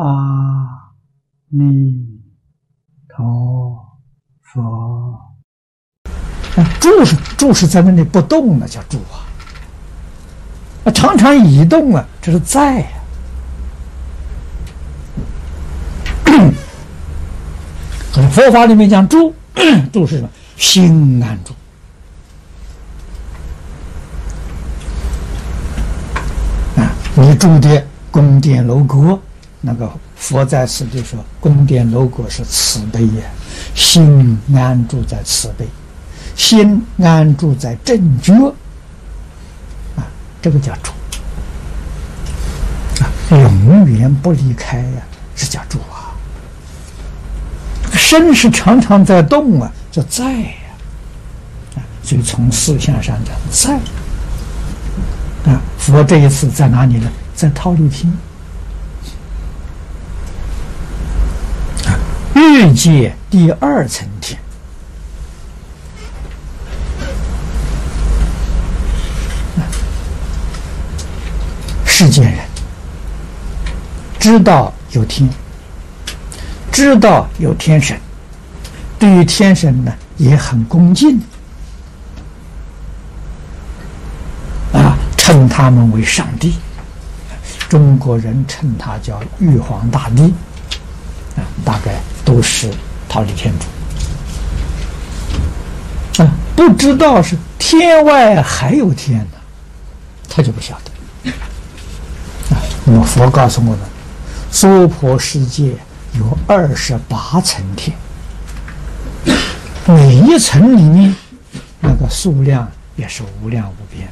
阿弥陀佛。那住是住是在那里不动了，叫住啊。啊，常常移动啊，这是在呀。佛法里面讲住，住是什么？心安住。啊，你住的宫殿楼阁，那个佛在此就说，宫殿楼阁是慈悲呀，心安住在慈悲。心安住在正觉，啊，这个叫住，啊，永远不离开呀，这叫住啊。身是常常在动啊，叫在呀，啊，所以从思想上讲在，啊，佛这一次在哪里呢？在桃李厅，世界第二层天。世间人知道有天，知道有天神，对于天神呢也很恭敬，啊，称他们为上帝。中国人称他叫玉皇大帝，啊，大概都是桃李天主。啊，不知道是天外还有天呢，他就不晓得。那么佛告诉我们，娑婆世界有二十八层天，每一层里面那个数量也是无量无边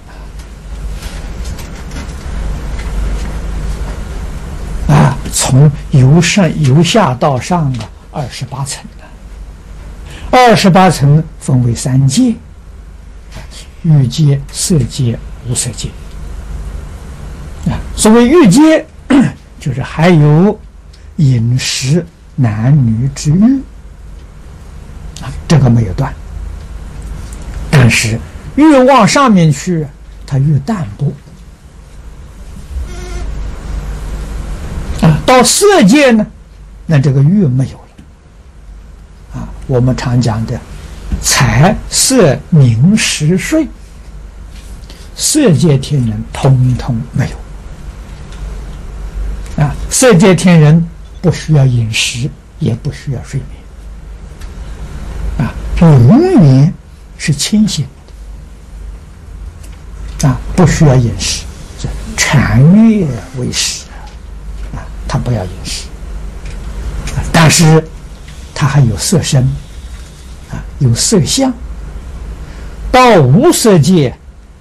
的啊！从由上由下到上啊，二十八层的，二十八层分为三界：欲界、色界、无色界。所谓欲界，就是还有饮食男女之欲啊，这个没有断。但是越往上面去，它越淡薄啊。到色界呢，那这个欲没有。我们常讲的财色名食睡，色界天人通通没有。啊，色界天人不需要饮食，也不需要睡眠，啊，永远是清醒的，啊，不需要饮食，这禅悦为食，啊，他不要饮食，但是他还有色身，啊，有色相，到无色界，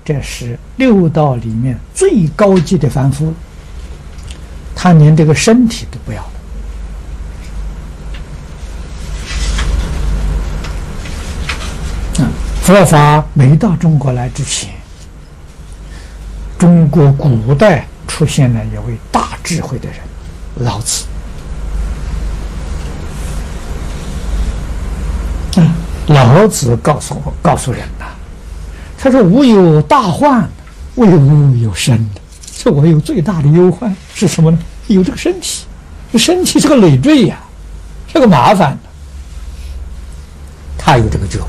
这是六道里面最高级的凡夫。他连这个身体都不要了啊！佛法没到中国来之前，中国古代出现了一位大智慧的人——老子。老子告诉我，告诉人呐，他说：“吾有大患，为吾有身。”这我有最大的忧患是什么呢？有这个身体，这身体是个累赘呀，是个麻烦。他有这个觉悟，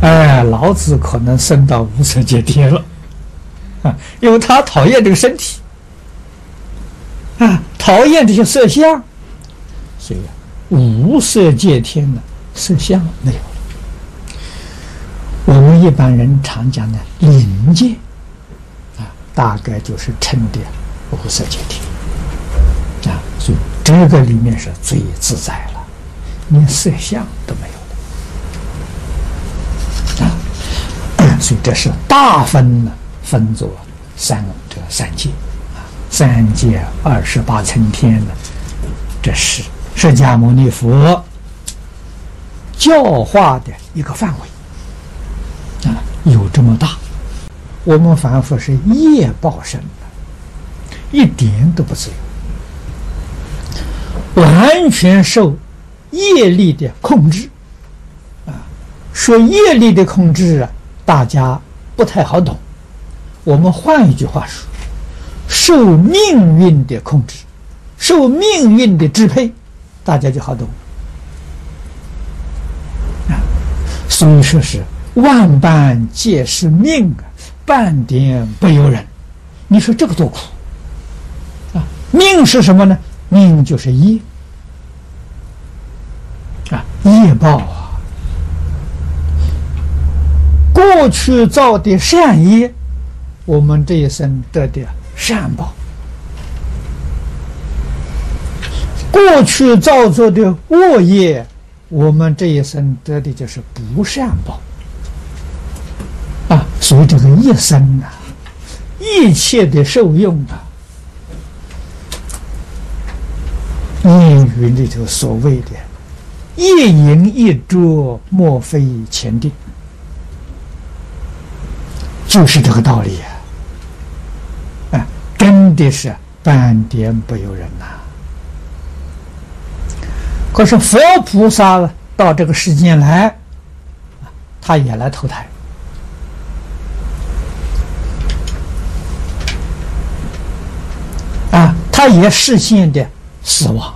哎，老子可能升到无色界天了啊，因为他讨厌这个身体啊，讨厌这些色相，所以啊无色界天呢，色相没有。我们一般人常讲的灵界。啊大概就是称的无色界天啊，所以这个里面是最自在了，连色相都没有了啊，所以这是大分呢，分作三这三界啊，三界二十八层天呢，这是释迦牟尼佛教化的一个范围啊，有这么大。我们凡夫是业报生，一点都不自由，完全受业力的控制。啊，说业力的控制啊，大家不太好懂。我们换一句话说，受命运的控制。受命运的支配，大家就好懂啊。所以说是万般皆是命啊，半点不由人。你说这个多苦啊！命是什么呢？命就是业啊，业报啊。过去造的善业，我们这一生得的善报；过去造作的恶业，我们这一生得的就是不善报。啊，所以这个一生啊。一切的受用啊，命运里头所谓的“一饮一啄，莫非前定”，就是这个道理呀！啊，真的是半点不由人呐。可是佛菩萨到这个世间来，他也来投胎。啊他也实现的死亡，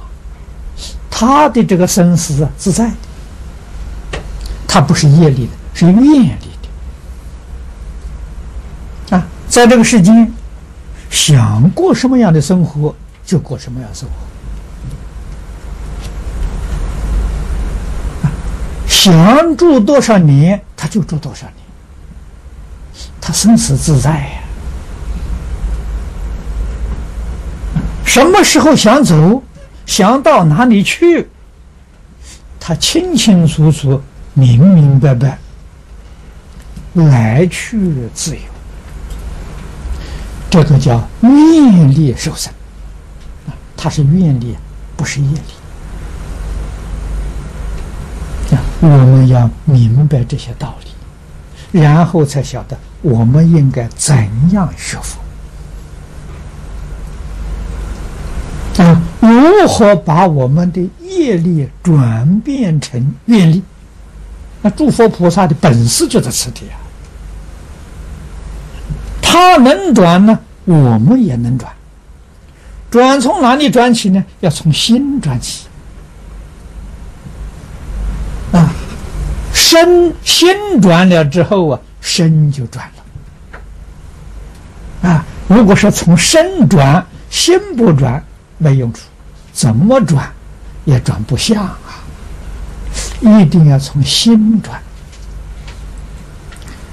他的这个生死自在，他不是业力的，是愿力的啊！在这个世间，想过什么样的生活就过什么样的生活，想住多少年他就住多少年，他生死自在呀。什么时候想走，想到哪里去，他清清楚楚、明明白白，来去自由。这个叫愿力受生啊，它是愿力，不是业力啊。我们要明白这些道理，然后才晓得我们应该怎样学佛。啊，如何把我们的业力转变成愿力？那诸佛菩萨的本事就在此地啊。他能转呢，我们也能转。转从哪里转起呢？要从心转起。啊，身心转了之后啊，身就转了。啊，如果说从身转，心不转。没用处，怎么转也转不下啊！一定要从心转。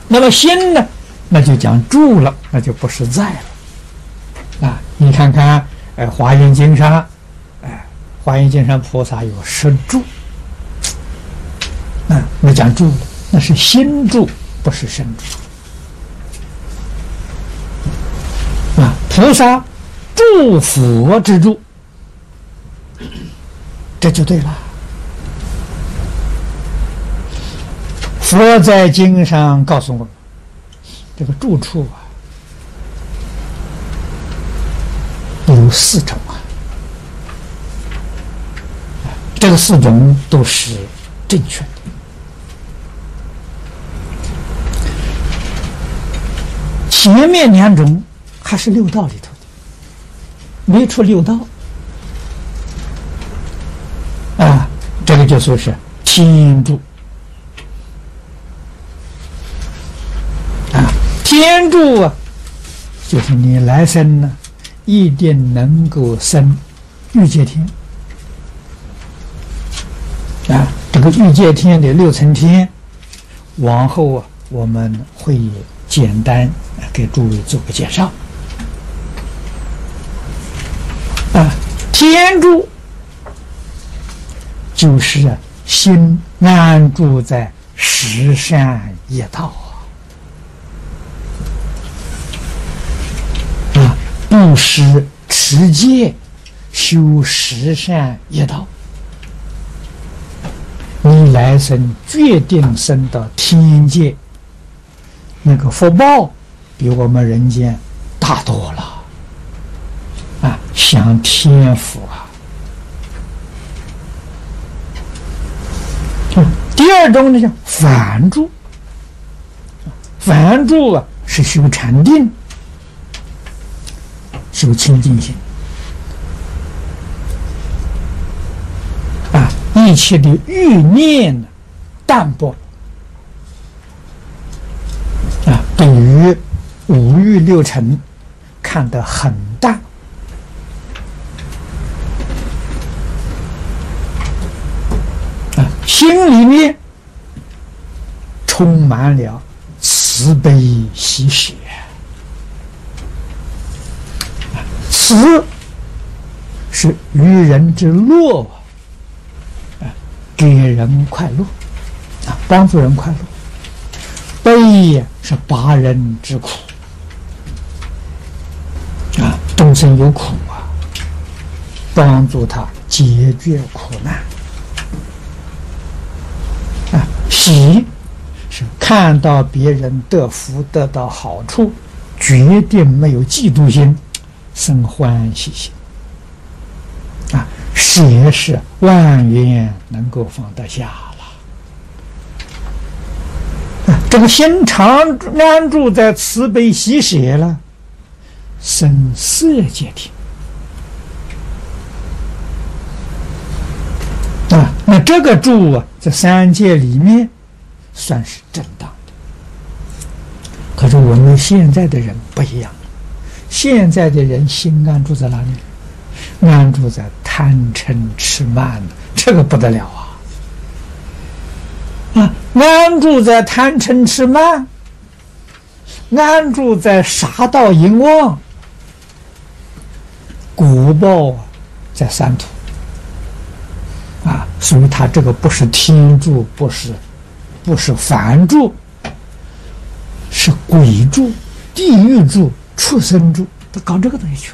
那么心呢？那就讲住了，那就不是在了啊！你看看，哎，《华严经》上，哎，《华严经》上菩萨有十住，啊，那讲住，那是心住，不是身住啊！菩萨。住佛之住，这就对了。佛在经上告诉我们，这个住处啊，有四种啊，这个四种都是正确的。前面两种还是六道里头。没出六道啊，这个就说是天助啊，天助啊，就是你来生呢，一定能够生欲界天啊。这个欲界天的六层天，往后啊，我们会简单给诸位做个介绍。啊，天住就是心安住在十善业道啊，啊，布施、持戒、修十善业道，你来生决定生到天界，那个福报比我们人间大多了啊，享天福啊！第二种呢叫反住，反住啊是修禅定，修清净心啊，一切的欲念呢淡薄。对于五欲六尘看得很淡。啊，心里面充满了慈悲喜舍慈是愚人之乐啊，给人快乐啊，帮助人快乐；悲是拔人之苦啊，众生有苦啊，帮助他解决苦难啊。喜是看到别人得福得到好处，决定没有嫉妒心，生欢喜心。啊，舍是万缘能够放得下了。啊，这个心常安住在慈悲喜舍了，生色界天。啊，那这个住啊，在三界里面算是正当的。可是我们现在的人不一样，现在的人心安住在哪里？安住在贪嗔痴慢这个不得了！安住在贪嗔痴慢，安住在杀盗淫妄，果报，在三途。啊，所以他这个不是天住，不是，不是凡住，是鬼住、地狱住、畜生住，他搞这个东西去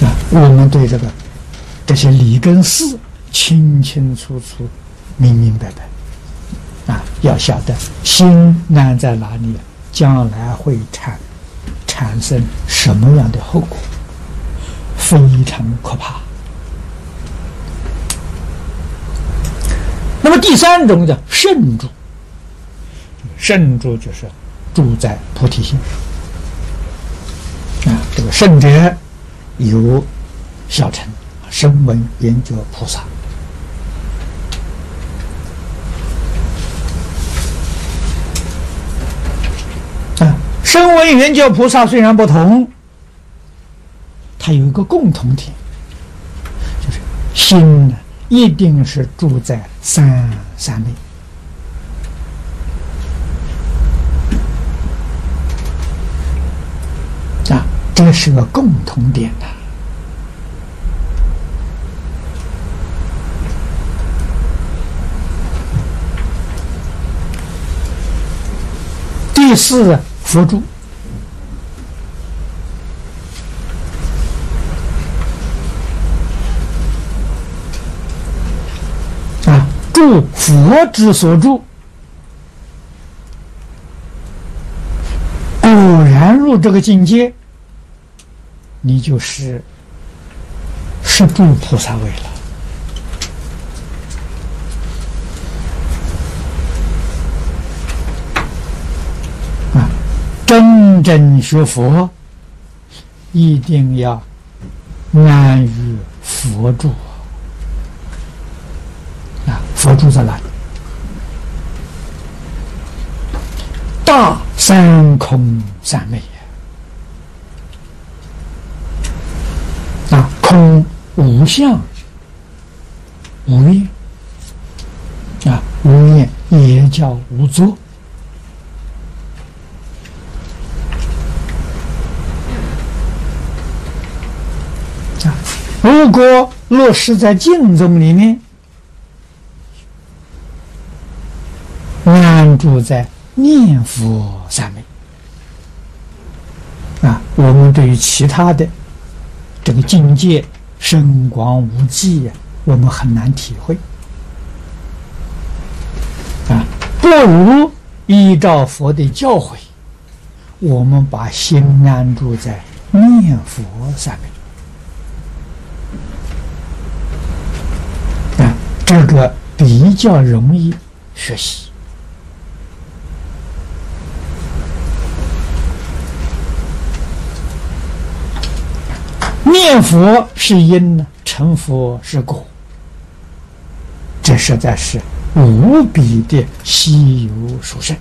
了。啊。我们对这个这些理跟事清清楚楚、明明白白啊，要晓得心安在哪里，将来会产产生什么样的后果，非常可怕。那么第三种叫圣住，圣住就是住在菩提心啊，这个圣者有。小乘声闻缘觉菩萨啊，声闻缘觉菩萨虽然不同，它有一个共同点，就是心呢一定是住在三三昧啊，这是个共同点呐。第四，佛住啊，住佛之所住，果然入这个境界，你就是是住菩萨位了。真正学佛，一定要安于佛住啊！佛住在哪里？大三空三昧啊！空无相无念啊，无念也叫无作。啊如果落实在净宗里面，安住在念佛三昧啊，我们对于其他的这个境界深广无际呀，我们很难体会啊。不如依照佛的教诲，我们把心安住在念佛三昧。这个比较容易学习。念佛是因呢，成佛是果，这实在是无比的稀有殊胜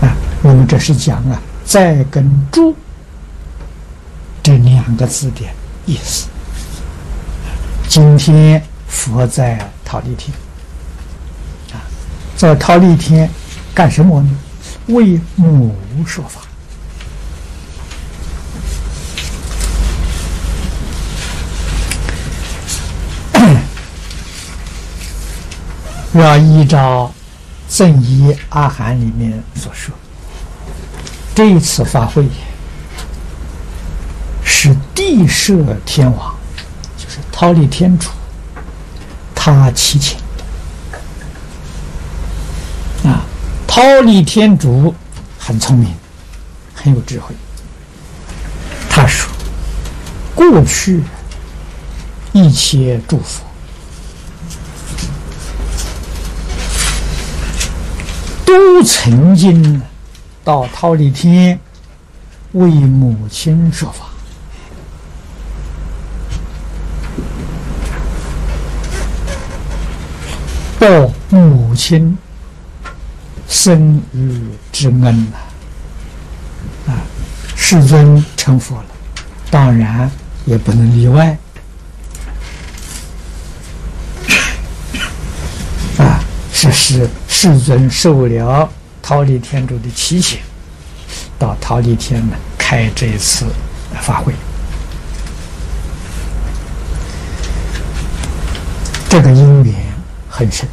啊！我们这是讲啊，在跟住这两个字的意思。今天佛在桃李天啊，在桃李天干什么呢？为母说法。要依照《正一阿含》里面所说，这一次法会是地设天王，桃李天主，他祈请。啊，忉利天主很聪明，很有智慧。他说：“过去一切诸佛。”都曾经到忉利天为母亲说法，报母亲生育之恩呐！啊，世尊成佛了，当然也不能例外。啊是是世尊受了桃李天主的提醒，到桃李天呢开这一次法会，这个因缘很深，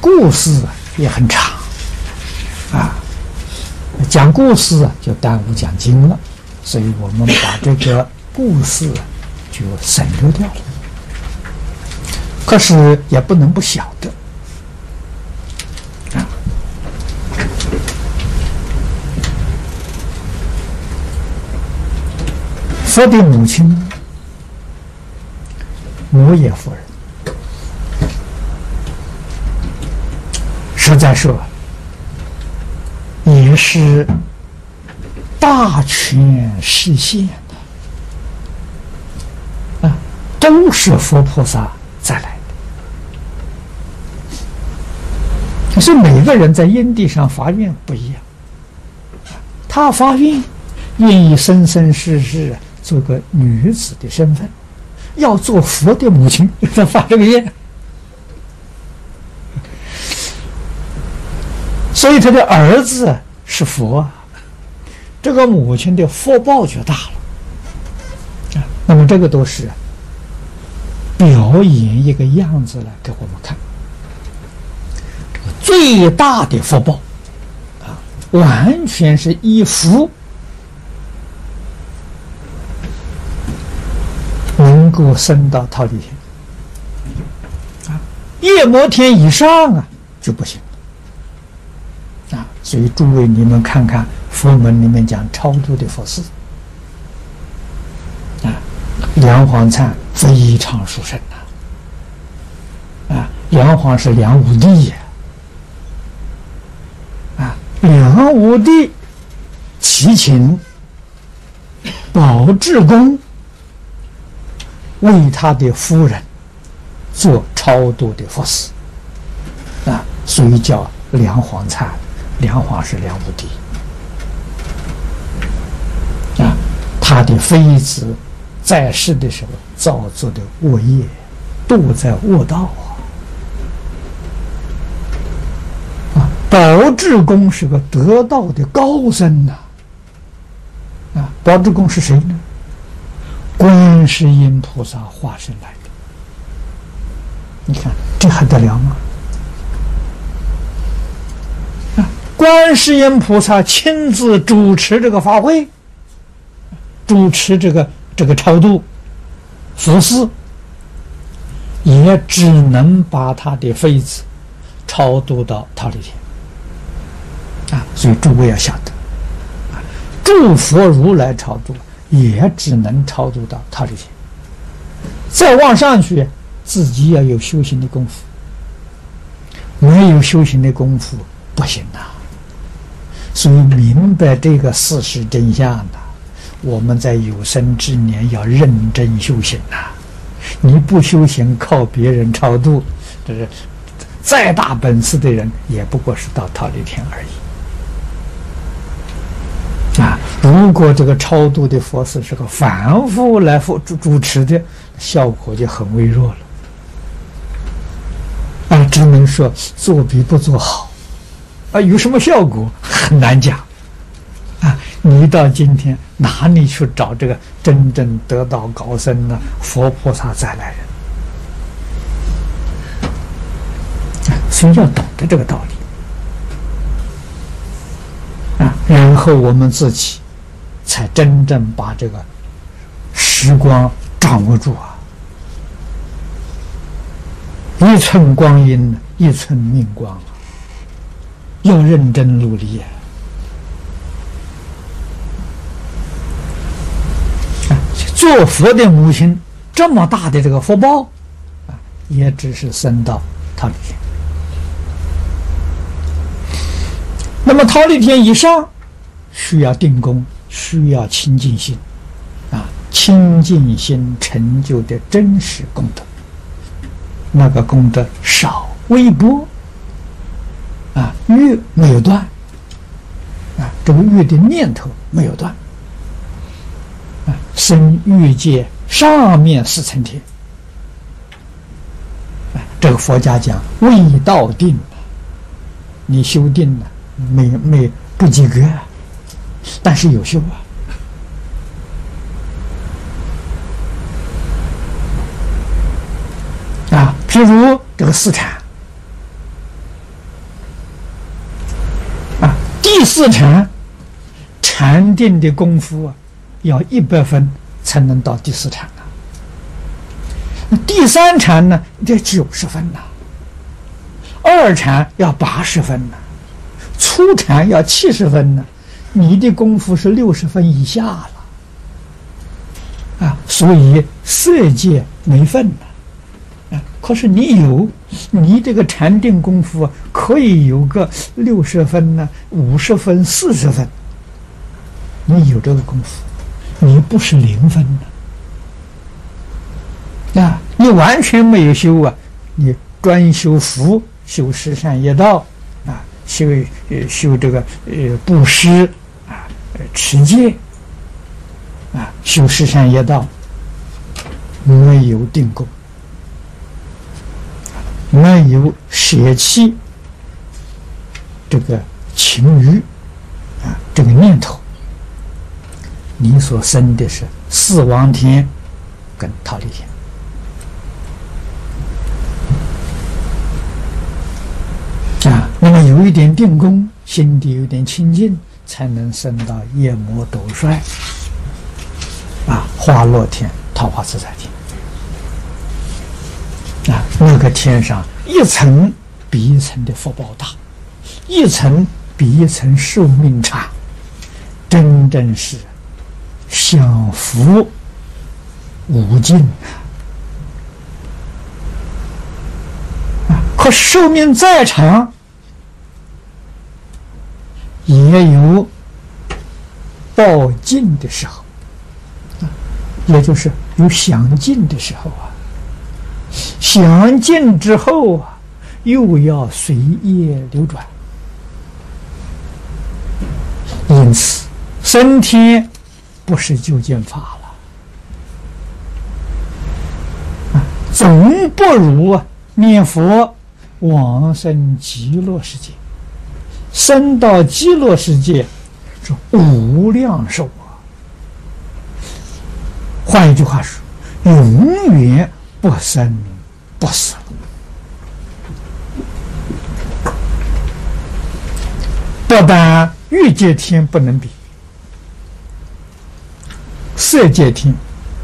故事也很长，啊，讲故事就耽误讲经了，所以我们把这个故事就省略掉了。可是也不能不晓得啊！佛的母亲摩耶夫人，实在说也是大权实现的啊，都是佛菩萨再来。可是每个人在因地上发愿不一样，他发愿愿意生生世世做个女子的身份，要做佛的母亲，他 发这个愿，所以他的儿子是佛，这个母亲的福报就大了啊。那么这个都是表演一个样子来给我们看。最大的福报啊，完全是依福能够升到桃李天啊，夜摩天以上啊就不行。所以诸位，你们看看佛门里面讲超度的佛事啊，梁皇灿非常殊胜呐啊，梁皇是梁武帝呀。啊梁武帝齐秦宝志公为他的夫人做超度的佛事啊，所以叫梁皇灿。梁皇是梁武帝啊，他的妃子在世的时候造作的恶业，堕在恶道啊。啊。宝志公是个得道的高僧呐，啊，宝志公是谁呢？观世音菩萨化身来的。你看这还得了吗？啊，观世音菩萨亲自主持这个法会，主持这个这个超度佛事，也只能把他的妃子超度到桃李天。啊，所以诸位要晓得，啊，诸佛如来超度也只能超度到他里天，再往上去，自己要有修行的功夫，没有修行的功夫不行呐。所以明白这个事实真相的，我们在有生之年要认真修行呐！你不修行，靠别人超度，这是再大本事的人，也不过是到桃李天而已。啊，如果这个超度的佛寺是个反复来主主持的，效果就很微弱了。啊，只能说做比不做好。啊，有什么效果很难讲。啊，你到今天哪里去找这个真正得道高僧呢？佛菩萨再来人，所以要懂得这个道理。啊，然后我们自己才真正把这个时光掌握住啊！一寸光阴一寸命光！要认真努力啊！做佛的母亲这么大的这个福报啊，也只是升到桃李天。那么桃李天以上，需要定功，需要清净心啊，清净心成就的真实功德，那个功德少微薄啊，欲没有断啊，这个欲的念头没有断。啊生欲界上面四层天，这个佛家讲未到定，你修定了没没不及格，但是有修啊。啊，譬如这个四禅，啊，第四禅禅定的功夫啊。要一百分才能到第四禅啊，第三禅呢得九十分呐，二禅要八十分呐，初禅要七十分呢，你的功夫是六十分以下了啊，所以色界没份呐，可是你有，你这个禅定功夫可以有个六十分呢，五十分、四十分，你有这个功夫。你不是零分的，啊，你完全没有修啊！你专修福，修十善业道，啊，修呃修这个呃布施啊，持戒啊，修十善业道，没有定功，没有舍弃这个情欲啊，这个念头。你所生的是四王天跟桃李天啊，那么有一点定功，心底有点清净，才能升到夜魔斗帅啊，花落天、桃花自在天，那个天上一层比一层的福报大，一层比一层寿命长，真正是。享福无尽啊！可寿命再长，也有报尽的时候，也就是有享尽的时候啊。享尽之后啊，又要随业流转，因此升天。不是就见法了，总不如念佛往生极乐世界，生到极乐世界是无量寿啊。换一句话说，永远不生不死，不但欲界天不能比。色界天、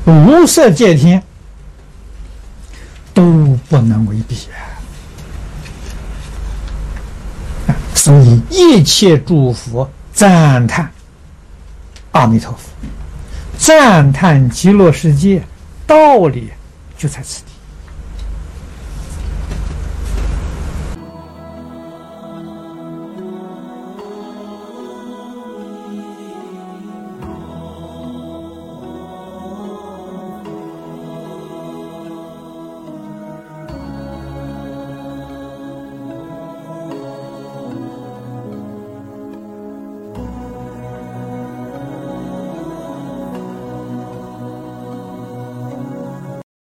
无色界天都不能为比啊！所以一切诸佛赞叹阿弥陀佛，赞叹极乐世界，道理就在此地。